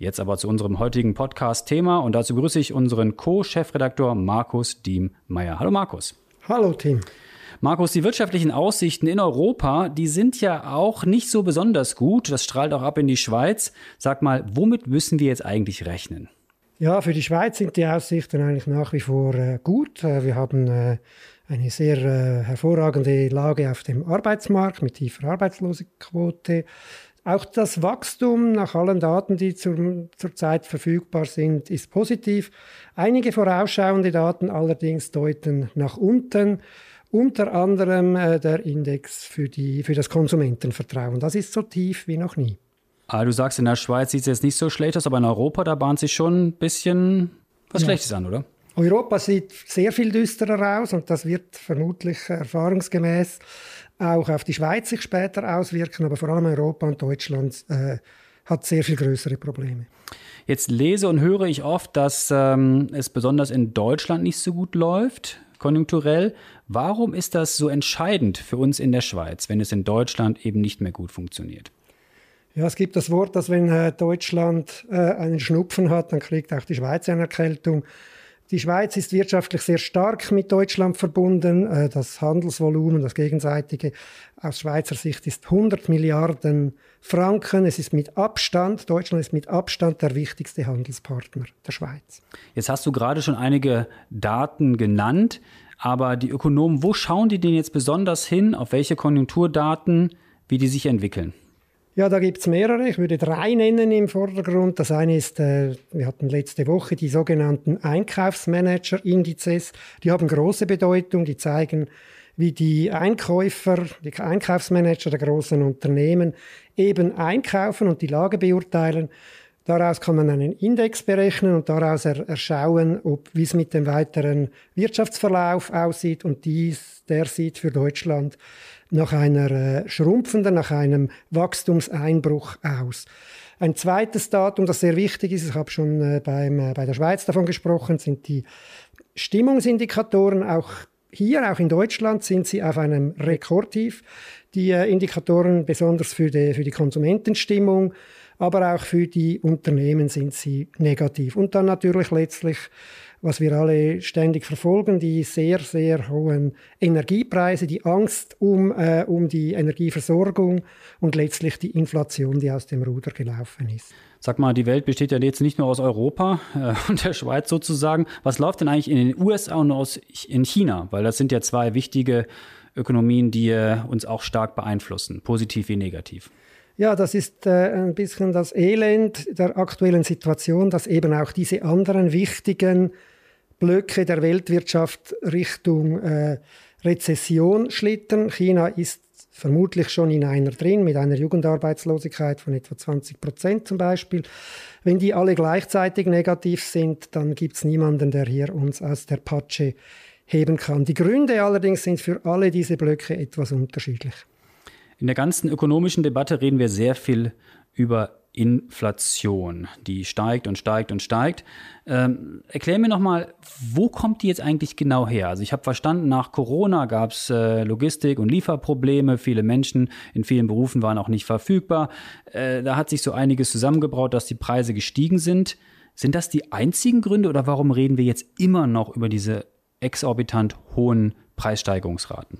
Jetzt aber zu unserem heutigen Podcast-Thema und dazu begrüße ich unseren Co-Chefredaktor Markus Diem-Meyer. Hallo Markus. Hallo Tim. Markus, die wirtschaftlichen Aussichten in Europa, die sind ja auch nicht so besonders gut. Das strahlt auch ab in die Schweiz. Sag mal, womit müssen wir jetzt eigentlich rechnen? Ja, für die Schweiz sind die Aussichten eigentlich nach wie vor äh, gut. Äh, wir haben äh, eine sehr hervorragende Lage auf dem Arbeitsmarkt mit tiefer Arbeitslosenquote. Auch das Wachstum nach allen Daten, die zur, zurzeit verfügbar sind, ist positiv. Einige vorausschauende Daten allerdings deuten nach unten unter anderem äh, der Index für, die, für das Konsumentenvertrauen. Das ist so tief wie noch nie. Ah, du sagst, in der Schweiz sieht es jetzt nicht so schlecht aus, aber in Europa, da bahnt sich schon ein bisschen was ja. Schlechtes an, oder? Europa sieht sehr viel düsterer aus und das wird vermutlich erfahrungsgemäß auch auf die Schweiz sich später auswirken, aber vor allem Europa und Deutschland äh, hat sehr viel größere Probleme. Jetzt lese und höre ich oft, dass ähm, es besonders in Deutschland nicht so gut läuft konjunkturell. Warum ist das so entscheidend für uns in der Schweiz, wenn es in Deutschland eben nicht mehr gut funktioniert? Ja, es gibt das Wort, dass wenn äh, Deutschland äh, einen Schnupfen hat, dann kriegt auch die Schweiz eine Erkältung. Die Schweiz ist wirtschaftlich sehr stark mit Deutschland verbunden. Äh, das Handelsvolumen, das gegenseitige aus Schweizer Sicht ist 100 Milliarden Franken. Es ist mit Abstand, Deutschland ist mit Abstand der wichtigste Handelspartner der Schweiz. Jetzt hast du gerade schon einige Daten genannt, aber die Ökonomen, wo schauen die denn jetzt besonders hin, auf welche Konjunkturdaten, wie die sich entwickeln? Ja, da gibt es mehrere. Ich würde drei nennen im Vordergrund. Das eine ist, äh, wir hatten letzte Woche die sogenannten Einkaufsmanager-Indizes. Die haben große Bedeutung. Die zeigen, wie die Einkäufer, die Einkaufsmanager der großen Unternehmen eben einkaufen und die Lage beurteilen. Daraus kann man einen Index berechnen und daraus erschauen, ob, wie es mit dem weiteren Wirtschaftsverlauf aussieht. Und dies, der sieht für Deutschland nach einer äh, schrumpfenden, nach einem Wachstumseinbruch aus. Ein zweites Datum, das sehr wichtig ist, ich habe schon äh, beim, äh, bei der Schweiz davon gesprochen, sind die Stimmungsindikatoren. Auch hier, auch in Deutschland, sind sie auf einem Rekordtief. Die äh, Indikatoren besonders für die, für die Konsumentenstimmung, aber auch für die Unternehmen sind sie negativ. Und dann natürlich letztlich was wir alle ständig verfolgen, die sehr, sehr hohen Energiepreise, die Angst um, äh, um die Energieversorgung und letztlich die Inflation, die aus dem Ruder gelaufen ist. Sag mal, die Welt besteht ja jetzt nicht nur aus Europa äh, und der Schweiz sozusagen. Was läuft denn eigentlich in den USA und aus, in China? Weil das sind ja zwei wichtige Ökonomien, die äh, uns auch stark beeinflussen, positiv wie negativ. Ja, das ist äh, ein bisschen das Elend der aktuellen Situation, dass eben auch diese anderen wichtigen Blöcke der Weltwirtschaft Richtung äh, Rezession schlittern. China ist vermutlich schon in einer drin, mit einer Jugendarbeitslosigkeit von etwa 20 Prozent zum Beispiel. Wenn die alle gleichzeitig negativ sind, dann gibt es niemanden, der hier uns aus der Patsche heben kann. Die Gründe allerdings sind für alle diese Blöcke etwas unterschiedlich. In der ganzen ökonomischen Debatte reden wir sehr viel über Inflation, die steigt und steigt und steigt. Ähm, erklär mir nochmal, wo kommt die jetzt eigentlich genau her? Also ich habe verstanden, nach Corona gab es äh, Logistik- und Lieferprobleme. Viele Menschen in vielen Berufen waren auch nicht verfügbar. Äh, da hat sich so einiges zusammengebraut, dass die Preise gestiegen sind. Sind das die einzigen Gründe oder warum reden wir jetzt immer noch über diese exorbitant hohen Preissteigerungsraten?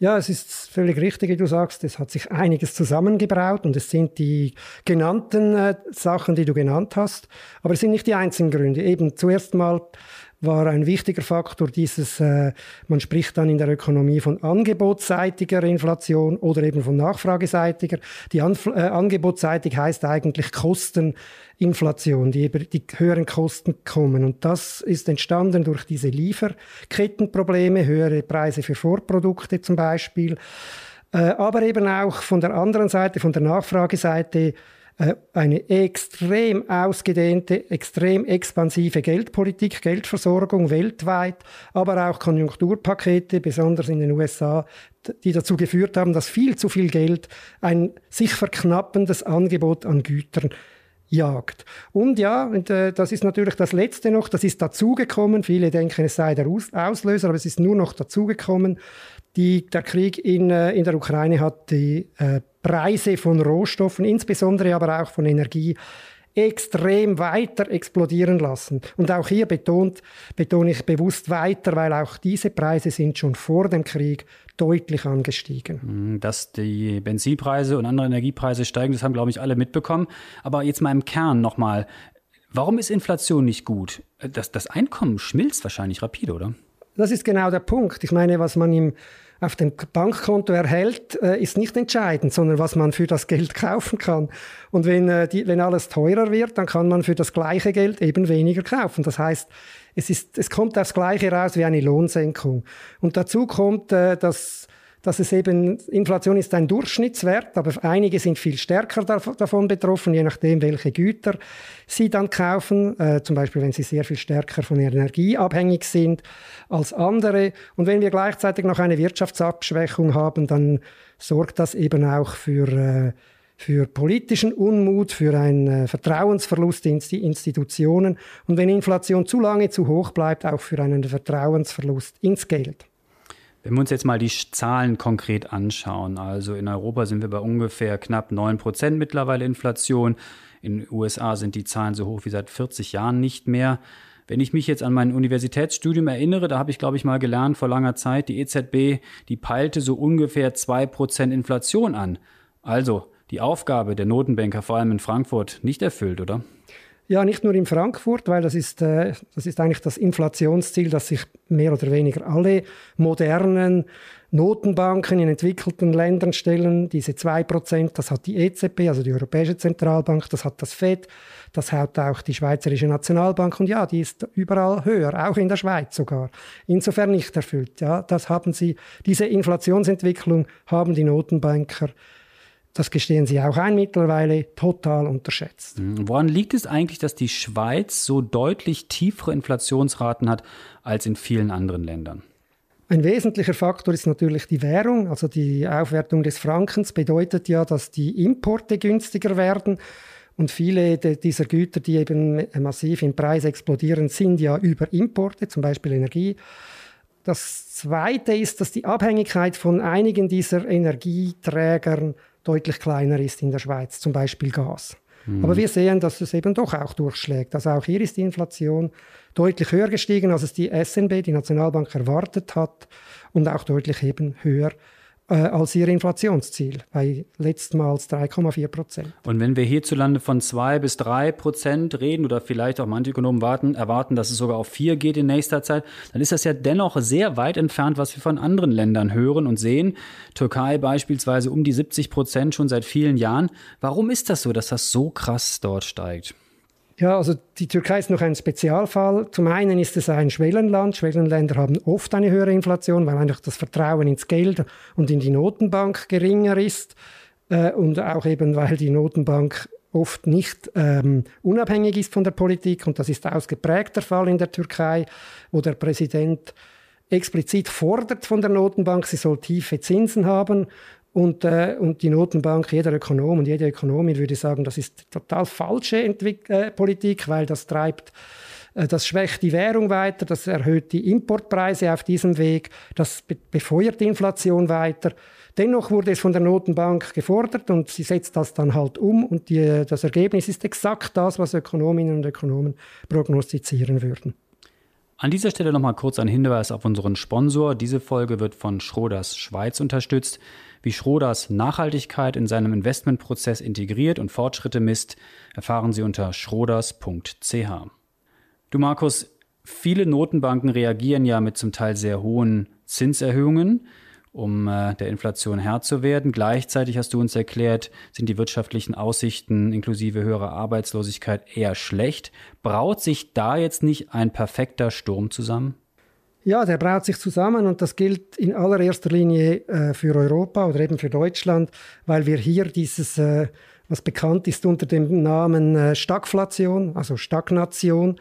Ja, es ist völlig richtig, wie du sagst. Es hat sich einiges zusammengebraut und es sind die genannten äh, Sachen, die du genannt hast. Aber es sind nicht die einzigen Gründe. Eben zuerst mal war ein wichtiger Faktor dieses, äh, man spricht dann in der Ökonomie von angebotsseitiger Inflation oder eben von nachfrageseitiger. Die Anf äh, angebotsseitig heißt eigentlich Kosteninflation, die über die höheren Kosten kommen. Und das ist entstanden durch diese Lieferkettenprobleme, höhere Preise für Vorprodukte zum Beispiel. Äh, aber eben auch von der anderen Seite, von der Nachfrageseite, eine extrem ausgedehnte, extrem expansive Geldpolitik, Geldversorgung weltweit, aber auch Konjunkturpakete, besonders in den USA, die dazu geführt haben, dass viel zu viel Geld ein sich verknappendes Angebot an Gütern jagt. Und ja, und, äh, das ist natürlich das Letzte noch, das ist dazugekommen. Viele denken, es sei der Auslöser, aber es ist nur noch dazugekommen. Der Krieg in, äh, in der Ukraine hat die äh, Preise von Rohstoffen, insbesondere aber auch von Energie, extrem weiter explodieren lassen. Und auch hier betont, betone ich bewusst weiter, weil auch diese Preise sind schon vor dem Krieg deutlich angestiegen. Hm, dass die Benzinpreise und andere Energiepreise steigen, das haben, glaube ich, alle mitbekommen. Aber jetzt mal im Kern nochmal. Warum ist Inflation nicht gut? Das, das Einkommen schmilzt wahrscheinlich rapide, oder? Das ist genau der Punkt. Ich meine, was man im auf dem Bankkonto erhält, äh, ist nicht entscheidend, sondern was man für das Geld kaufen kann. Und wenn, äh, die, wenn alles teurer wird, dann kann man für das gleiche Geld eben weniger kaufen. Das heißt, es, ist, es kommt aufs Gleiche raus wie eine Lohnsenkung. Und dazu kommt, äh, dass dass es eben, Inflation ist ein Durchschnittswert, aber einige sind viel stärker davon betroffen, je nachdem, welche Güter sie dann kaufen, äh, zum Beispiel wenn sie sehr viel stärker von Energie abhängig sind als andere. Und wenn wir gleichzeitig noch eine Wirtschaftsabschwächung haben, dann sorgt das eben auch für, äh, für politischen Unmut, für einen äh, Vertrauensverlust in die Institutionen und wenn Inflation zu lange zu hoch bleibt, auch für einen Vertrauensverlust ins Geld. Wenn wir uns jetzt mal die Zahlen konkret anschauen, also in Europa sind wir bei ungefähr knapp 9 Prozent mittlerweile Inflation. In den USA sind die Zahlen so hoch wie seit 40 Jahren nicht mehr. Wenn ich mich jetzt an mein Universitätsstudium erinnere, da habe ich, glaube ich, mal gelernt vor langer Zeit, die EZB, die peilte so ungefähr 2 Prozent Inflation an. Also die Aufgabe der Notenbanker, vor allem in Frankfurt, nicht erfüllt, oder? Ja, nicht nur in Frankfurt, weil das ist, äh, das ist eigentlich das Inflationsziel, das sich mehr oder weniger alle modernen Notenbanken in entwickelten Ländern stellen. Diese 2%, das hat die EZB, also die Europäische Zentralbank, das hat das FED, das hat auch die Schweizerische Nationalbank und ja, die ist überall höher, auch in der Schweiz sogar. Insofern nicht erfüllt. Ja, das haben sie, diese Inflationsentwicklung haben die Notenbanker das gestehen sie auch ein mittlerweile, total unterschätzt. Mhm. Woran liegt es eigentlich, dass die Schweiz so deutlich tiefere Inflationsraten hat als in vielen anderen Ländern? Ein wesentlicher Faktor ist natürlich die Währung. Also die Aufwertung des Frankens bedeutet ja, dass die Importe günstiger werden. Und viele dieser Güter, die eben massiv im Preis explodieren, sind ja über Importe, zum Beispiel Energie. Das Zweite ist, dass die Abhängigkeit von einigen dieser Energieträgern deutlich kleiner ist in der Schweiz, zum Beispiel Gas. Mhm. Aber wir sehen, dass es eben doch auch durchschlägt. Also auch hier ist die Inflation deutlich höher gestiegen, als es die SNB, die Nationalbank, erwartet hat und auch deutlich eben höher äh, als ihr Inflationsziel bei letztmals 3,4 Prozent. Und wenn wir hierzulande von 2 bis 3 Prozent reden oder vielleicht auch manche Ökonomen warten, erwarten, dass es sogar auf 4 geht in nächster Zeit, dann ist das ja dennoch sehr weit entfernt, was wir von anderen Ländern hören und sehen. Türkei beispielsweise um die 70 Prozent schon seit vielen Jahren. Warum ist das so, dass das so krass dort steigt? Ja, also die Türkei ist noch ein Spezialfall. Zum einen ist es ein Schwellenland. Schwellenländer haben oft eine höhere Inflation, weil einfach das Vertrauen ins Geld und in die Notenbank geringer ist. Äh, und auch eben, weil die Notenbank oft nicht ähm, unabhängig ist von der Politik. Und das ist ausgeprägt der Fall in der Türkei, wo der Präsident explizit fordert von der Notenbank, sie soll tiefe Zinsen haben und, äh, und die Notenbank, jeder Ökonom und jede Ökonomin würde sagen, das ist total falsche Entwick äh, Politik, weil das treibt, äh, das schwächt die Währung weiter, das erhöht die Importpreise auf diesem Weg, das be befeuert die Inflation weiter. Dennoch wurde es von der Notenbank gefordert und sie setzt das dann halt um und die, das Ergebnis ist exakt das, was Ökonominnen und Ökonomen prognostizieren würden. An dieser Stelle nochmal kurz ein Hinweis auf unseren Sponsor. Diese Folge wird von Schroders Schweiz unterstützt. Wie Schroders Nachhaltigkeit in seinem Investmentprozess integriert und Fortschritte misst, erfahren Sie unter schroders.ch. Du Markus, viele Notenbanken reagieren ja mit zum Teil sehr hohen Zinserhöhungen, um äh, der Inflation Herr zu werden. Gleichzeitig hast du uns erklärt, sind die wirtschaftlichen Aussichten inklusive höherer Arbeitslosigkeit eher schlecht. Braut sich da jetzt nicht ein perfekter Sturm zusammen? Ja, der braut sich zusammen und das gilt in allererster Linie äh, für Europa oder eben für Deutschland, weil wir hier dieses äh, was bekannt ist unter dem Namen äh, Stagflation, also Stagnation,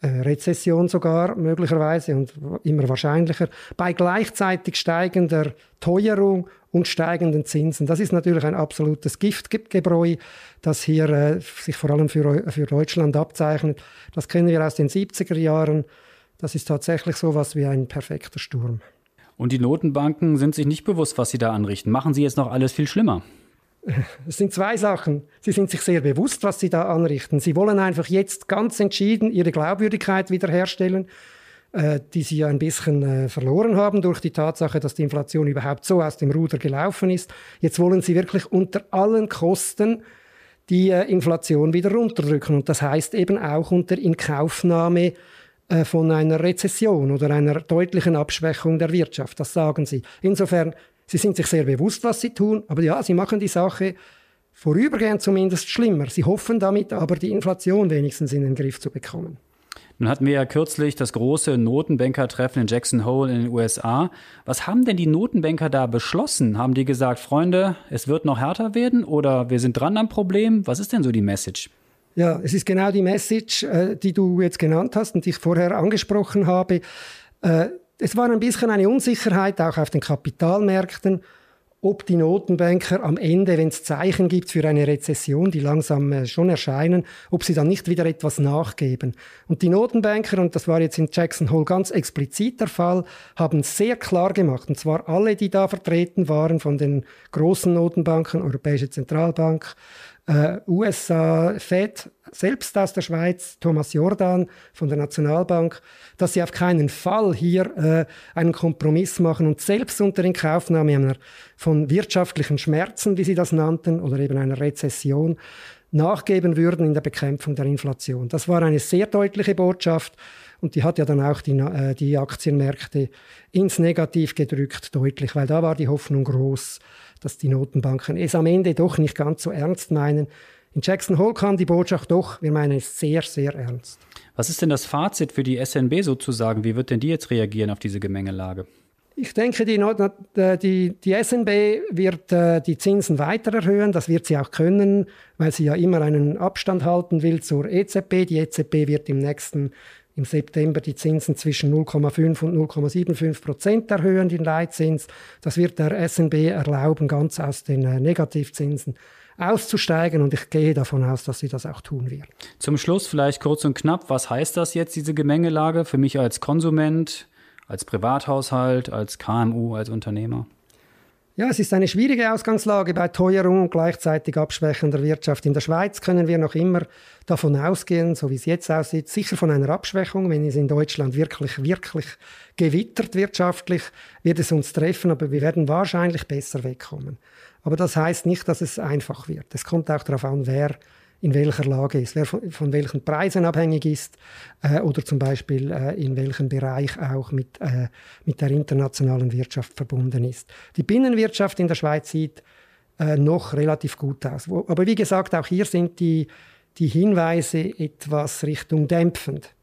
äh, Rezession sogar möglicherweise und immer wahrscheinlicher, bei gleichzeitig steigender Teuerung und steigenden Zinsen. Das ist natürlich ein absolutes Giftgebräu, das hier äh, sich vor allem für, für Deutschland abzeichnet. Das kennen wir aus den 70er Jahren. Das ist tatsächlich so was wie ein perfekter Sturm. Und die Notenbanken sind sich nicht bewusst, was sie da anrichten. Machen sie jetzt noch alles viel schlimmer? Es sind zwei Sachen. Sie sind sich sehr bewusst, was sie da anrichten. Sie wollen einfach jetzt ganz entschieden ihre Glaubwürdigkeit wiederherstellen, äh, die sie ja ein bisschen äh, verloren haben durch die Tatsache, dass die Inflation überhaupt so aus dem Ruder gelaufen ist. Jetzt wollen sie wirklich unter allen Kosten die äh, Inflation wieder runterdrücken. Und das heißt eben auch unter Inkaufnahme äh, von einer Rezession oder einer deutlichen Abschwächung der Wirtschaft. Das sagen sie. Insofern Sie sind sich sehr bewusst, was sie tun, aber ja, sie machen die Sache vorübergehend zumindest schlimmer. Sie hoffen damit aber, die Inflation wenigstens in den Griff zu bekommen. Nun hatten wir ja kürzlich das große Notenbanker-Treffen in Jackson Hole in den USA. Was haben denn die Notenbanker da beschlossen? Haben die gesagt, Freunde, es wird noch härter werden oder wir sind dran am Problem? Was ist denn so die Message? Ja, es ist genau die Message, äh, die du jetzt genannt hast und die ich vorher angesprochen habe. Äh, es war ein bisschen eine Unsicherheit auch auf den Kapitalmärkten, ob die Notenbanker am Ende, wenn es Zeichen gibt für eine Rezession, die langsam äh, schon erscheinen, ob sie dann nicht wieder etwas nachgeben. Und die Notenbanker, und das war jetzt in Jackson Hole ganz explizit der Fall, haben sehr klar gemacht, und zwar alle, die da vertreten waren von den großen Notenbanken, Europäische Zentralbank, äh, USA, Fed, selbst aus der Schweiz, Thomas Jordan von der Nationalbank, dass sie auf keinen Fall hier äh, einen Kompromiss machen und selbst unter Inkaufnahme einer von wirtschaftlichen Schmerzen, wie sie das nannten, oder eben einer Rezession, nachgeben würden in der Bekämpfung der Inflation. Das war eine sehr deutliche Botschaft und die hat ja dann auch die, äh, die Aktienmärkte ins Negativ gedrückt, deutlich, weil da war die Hoffnung groß, dass die Notenbanken es am Ende doch nicht ganz so ernst meinen. In Jackson Hole kam die Botschaft doch, wir meinen es sehr, sehr ernst. Was ist denn das Fazit für die SNB sozusagen? Wie wird denn die jetzt reagieren auf diese Gemengelage? Ich denke, die, die, die SNB wird äh, die Zinsen weiter erhöhen. Das wird sie auch können, weil sie ja immer einen Abstand halten will zur EZB. Die EZB wird im nächsten im September die Zinsen zwischen 0,5 und 0,75 Prozent erhöhen, den Leitzins. Das wird der SNB erlauben, ganz aus den äh, Negativzinsen auszusteigen und ich gehe davon aus, dass sie das auch tun wird. Zum Schluss vielleicht kurz und knapp, was heißt das jetzt, diese Gemengelage für mich als Konsument, als Privathaushalt, als KMU, als Unternehmer? Ja, es ist eine schwierige Ausgangslage bei Teuerung und gleichzeitig abschwächender Wirtschaft. In der Schweiz können wir noch immer davon ausgehen, so wie es jetzt aussieht, sicher von einer Abschwächung. Wenn es in Deutschland wirklich, wirklich gewittert wirtschaftlich, wird es uns treffen, aber wir werden wahrscheinlich besser wegkommen. Aber das heißt nicht, dass es einfach wird. Es kommt auch darauf an, wer in welcher Lage ist, wer von, von welchen Preisen abhängig ist äh, oder zum Beispiel äh, in welchem Bereich auch mit, äh, mit der internationalen Wirtschaft verbunden ist. Die Binnenwirtschaft in der Schweiz sieht äh, noch relativ gut aus. Wo, aber wie gesagt, auch hier sind die, die Hinweise etwas Richtung dämpfend,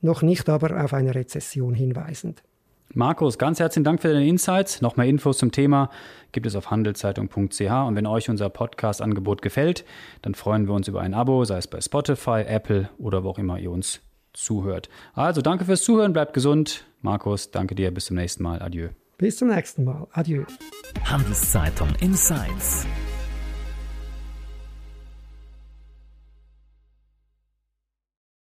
noch nicht aber auf eine Rezession hinweisend. Markus, ganz herzlichen Dank für deine Insights. Noch mehr Infos zum Thema gibt es auf handelszeitung.ch. Und wenn euch unser Podcast-Angebot gefällt, dann freuen wir uns über ein Abo, sei es bei Spotify, Apple oder wo auch immer ihr uns zuhört. Also danke fürs Zuhören, bleibt gesund. Markus, danke dir, bis zum nächsten Mal. Adieu. Bis zum nächsten Mal. Adieu. Handelszeitung Insights.